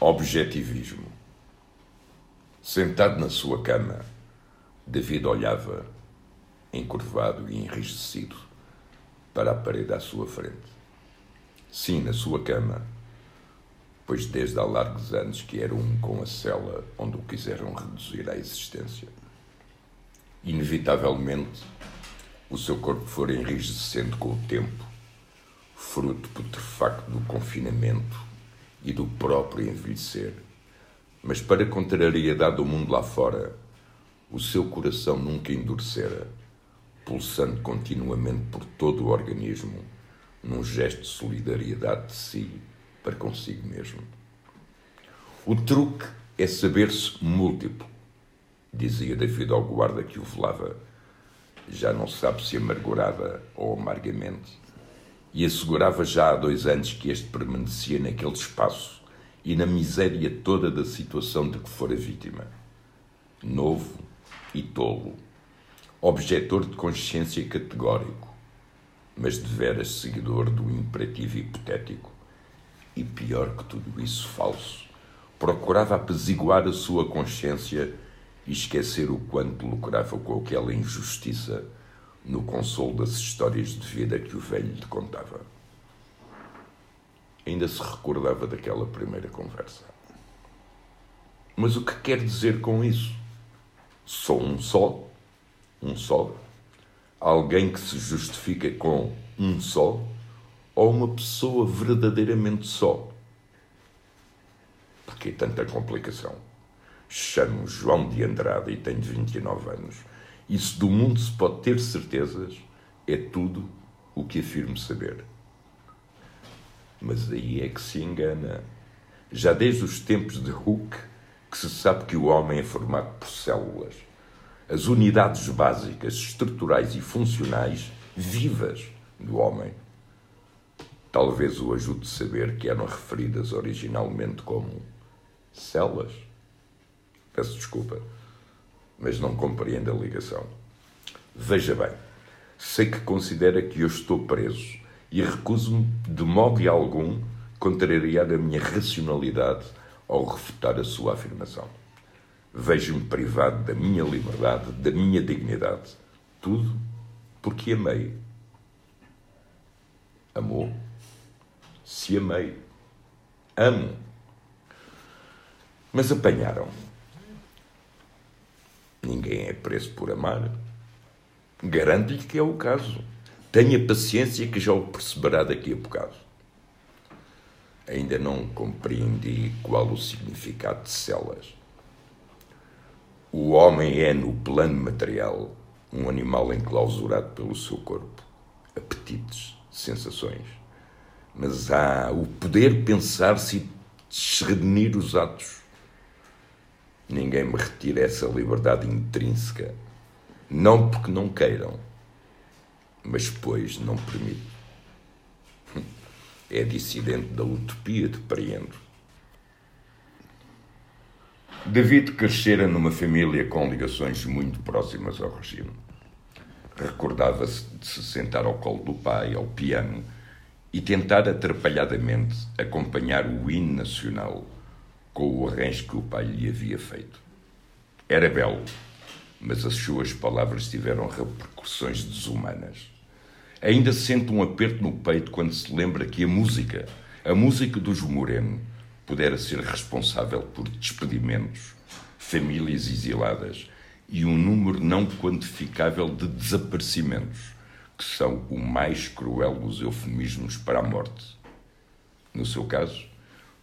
Objetivismo. Sentado na sua cama, David olhava, encurvado e enrijecido, para a parede à sua frente. Sim, na sua cama, pois desde há largos anos que era um com a cela onde o quiseram reduzir à existência. Inevitavelmente, o seu corpo fora enrijecendo com o tempo, fruto putrefacto do confinamento e do próprio envelhecer. Mas para contrariedade do mundo lá fora, o seu coração nunca endurecera, pulsando continuamente por todo o organismo, num gesto de solidariedade de si para consigo mesmo. O truque é saber-se múltiplo, dizia David ao guarda que o velava. Já não sabe se amargurada ou amargamente e assegurava já há dois anos que este permanecia naquele espaço e na miséria toda da situação de que fora vítima. Novo e tolo, objetor de consciência categórico, mas de veras seguidor do imperativo hipotético, e pior que tudo isso, falso, procurava apaziguar a sua consciência e esquecer o quanto lucrava com aquela injustiça no consolo das histórias de vida que o velho lhe contava. Ainda se recordava daquela primeira conversa. Mas o que quer dizer com isso? Sou um só? Um só? Alguém que se justifica com um só? Ou uma pessoa verdadeiramente só? Por que tanta complicação? Chamo João de Andrade e tenho 29 anos se do mundo se pode ter certezas, é tudo o que afirmo saber. Mas aí é que se engana. Já desde os tempos de Hooke, que se sabe que o homem é formado por células. As unidades básicas, estruturais e funcionais vivas do homem. Talvez o ajude a saber que eram referidas originalmente como células. Peço desculpa mas não compreende a ligação. Veja bem, sei que considera que eu estou preso e recuso-me de modo algum contrariar a minha racionalidade ao refutar a sua afirmação. Vejo-me privado da minha liberdade, da minha dignidade. Tudo porque amei. Amou. Se amei. Amo. Mas apanharam. Ninguém é preso por amar. Garanto-lhe que é o caso. Tenha paciência que já o perceberá daqui a bocado. Ainda não compreendi qual o significado de celas. O homem é, no plano material, um animal enclausurado pelo seu corpo. Apetites, sensações. Mas há o poder pensar-se e discernir os atos Ninguém me retira essa liberdade intrínseca. Não porque não queiram, mas pois não permito. É dissidente da utopia, depreendo. David crescera numa família com ligações muito próximas ao regime. Recordava-se de se sentar ao colo do pai, ao piano, e tentar atrapalhadamente acompanhar o hino nacional com o arranjo que o pai lhe havia feito. Era belo, mas as suas palavras tiveram repercussões desumanas. Ainda sente um aperto no peito quando se lembra que a música, a música dos Moreno, pudera ser responsável por despedimentos, famílias exiladas e um número não quantificável de desaparecimentos, que são o mais cruel dos eufemismos para a morte. No seu caso,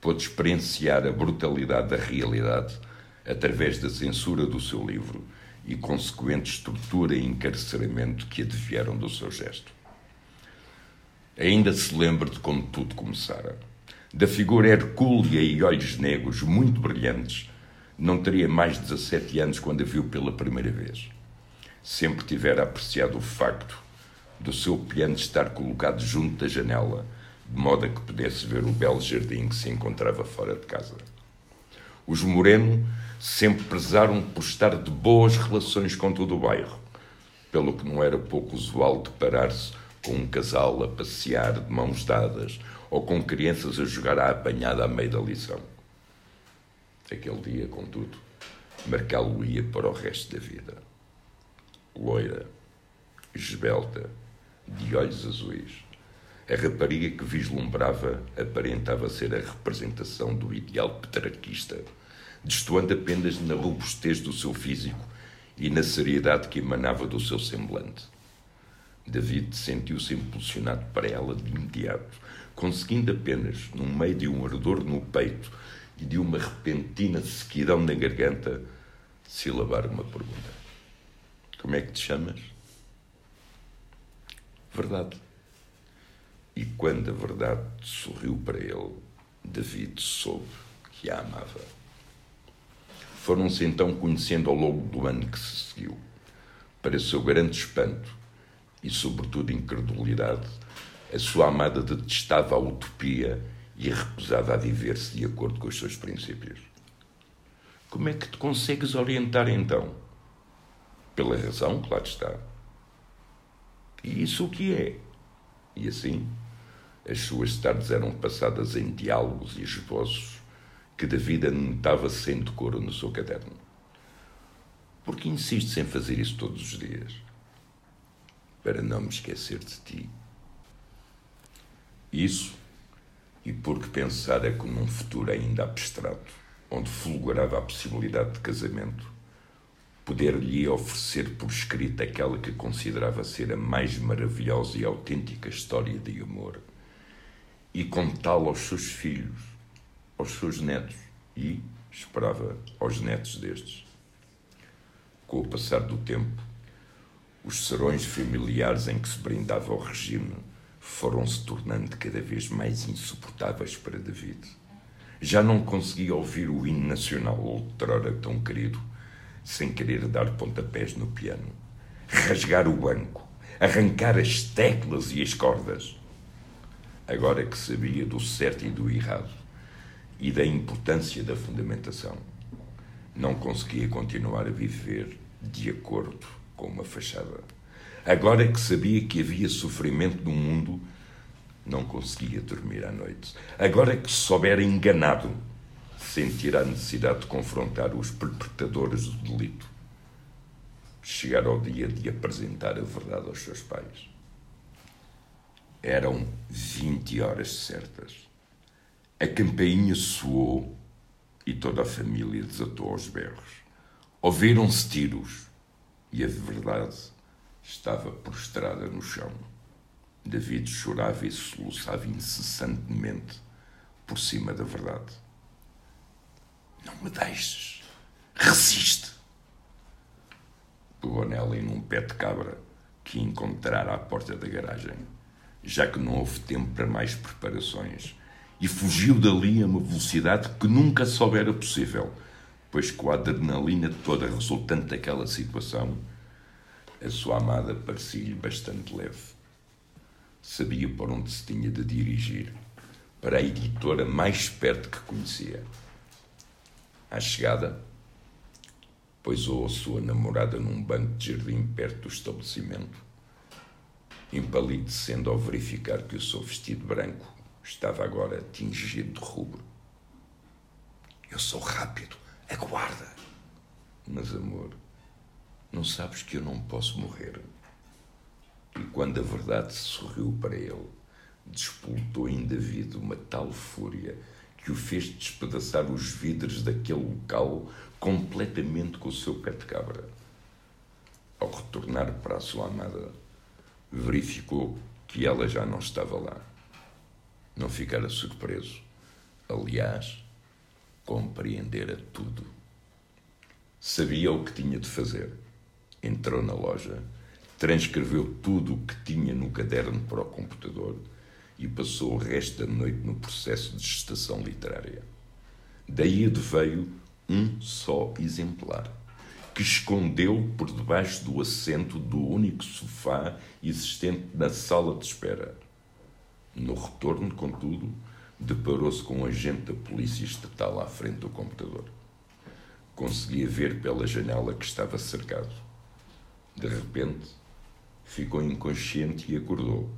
pôde experienciar a brutalidade da realidade através da censura do seu livro e consequente estrutura e encarceramento que advieram do seu gesto. Ainda se lembra de como tudo começara. Da figura hercúlea e olhos negros muito brilhantes, não teria mais de 17 anos quando a viu pela primeira vez. Sempre tivera apreciado o facto do seu piano estar colocado junto da janela de modo a que pudesse ver o belo jardim que se encontrava fora de casa. Os Moreno sempre prezaram por estar de boas relações com todo o bairro, pelo que não era pouco usual deparar-se com um casal a passear de mãos dadas ou com crianças a jogar à apanhada à meio da lição. Aquele dia, contudo, marcá-lo-ia para o resto da vida. Loira, esbelta, de olhos azuis, a rapariga que vislumbrava aparentava ser a representação do ideal petrarquista, destoando apenas na robustez do seu físico e na seriedade que emanava do seu semblante. David sentiu-se impulsionado para ela de imediato, conseguindo apenas, no meio de um ardor no peito e de uma repentina sequidão na garganta, silabar uma pergunta: Como é que te chamas? Verdade. E quando a verdade sorriu para ele, David soube que a amava. Foram-se então conhecendo ao longo do ano que se seguiu. Para seu grande espanto e, sobretudo, incredulidade, a sua amada detestava a utopia e recusava a viver-se de acordo com os seus princípios. Como é que te consegues orientar então? Pela razão, claro está. E isso o que é? E assim, as suas tardes eram passadas em diálogos e esboços que David anotava sem decoro no seu caderno. Por que insistes em fazer isso todos os dias? Para não me esquecer de ti. Isso, e porque pensara que num futuro ainda abstrato, onde fulgurava a possibilidade de casamento, poder-lhe oferecer por escrito aquela que considerava ser a mais maravilhosa e autêntica história de amor, e contá-la aos seus filhos, aos seus netos e, esperava, aos netos destes. Com o passar do tempo, os serões familiares em que se brindava ao regime foram se tornando cada vez mais insuportáveis para David. Já não conseguia ouvir o hino nacional outrora tão querido, sem querer dar pontapés no piano, rasgar o banco, arrancar as teclas e as cordas. Agora que sabia do certo e do errado e da importância da fundamentação, não conseguia continuar a viver de acordo com uma fachada. Agora que sabia que havia sofrimento no mundo, não conseguia dormir à noite. Agora que soubera enganado, sentirá a necessidade de confrontar os perpetradores do delito. Chegar ao dia de apresentar a verdade aos seus pais. Eram vinte horas certas. A campainha soou e toda a família desatou aos berros. Ouviram-se tiros e a verdade estava prostrada no chão. David chorava e soluçava incessantemente por cima da verdade. Não me deixes. Resiste. Pegou nela em um pé de cabra que encontrara à porta da garagem, já que não houve tempo para mais preparações, e fugiu dali a uma velocidade que nunca soubera possível, pois com a adrenalina toda resultante daquela situação, a sua amada parecia-lhe bastante leve. Sabia por onde se tinha de dirigir, para a editora mais perto que conhecia. À chegada, poisou a sua namorada num banco de jardim perto do estabelecimento, empalidecendo ao verificar que o seu vestido branco estava agora tingido de rubro. Eu sou rápido, aguarda. Mas, amor, não sabes que eu não posso morrer? E quando a verdade sorriu para ele, despoltou em David uma tal fúria que o fez despedaçar os vidros daquele local completamente com o seu pé de cabra. Ao retornar para a sua amada, verificou que ela já não estava lá. Não ficara surpreso. Aliás, compreendera tudo. Sabia o que tinha de fazer entrou na loja, transcreveu tudo o que tinha no caderno para o computador e passou o resto da noite no processo de gestação literária. Daí adveio um só exemplar, que escondeu por debaixo do assento do único sofá existente na sala de espera. No retorno, contudo, deparou-se com um agente da polícia estatal à frente do computador. Conseguia ver pela janela que estava cercado. De repente, ficou inconsciente e acordou,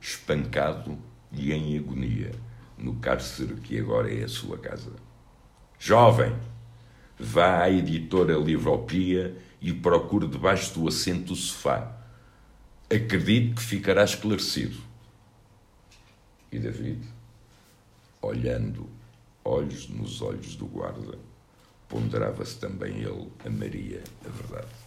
espancado e em agonia, no cárcere que agora é a sua casa. Jovem! Vá à editora Livropia e procure debaixo do assento do sofá. Acredito que ficará esclarecido. E David, olhando olhos nos olhos do guarda, ponderava-se também ele a Maria a verdade.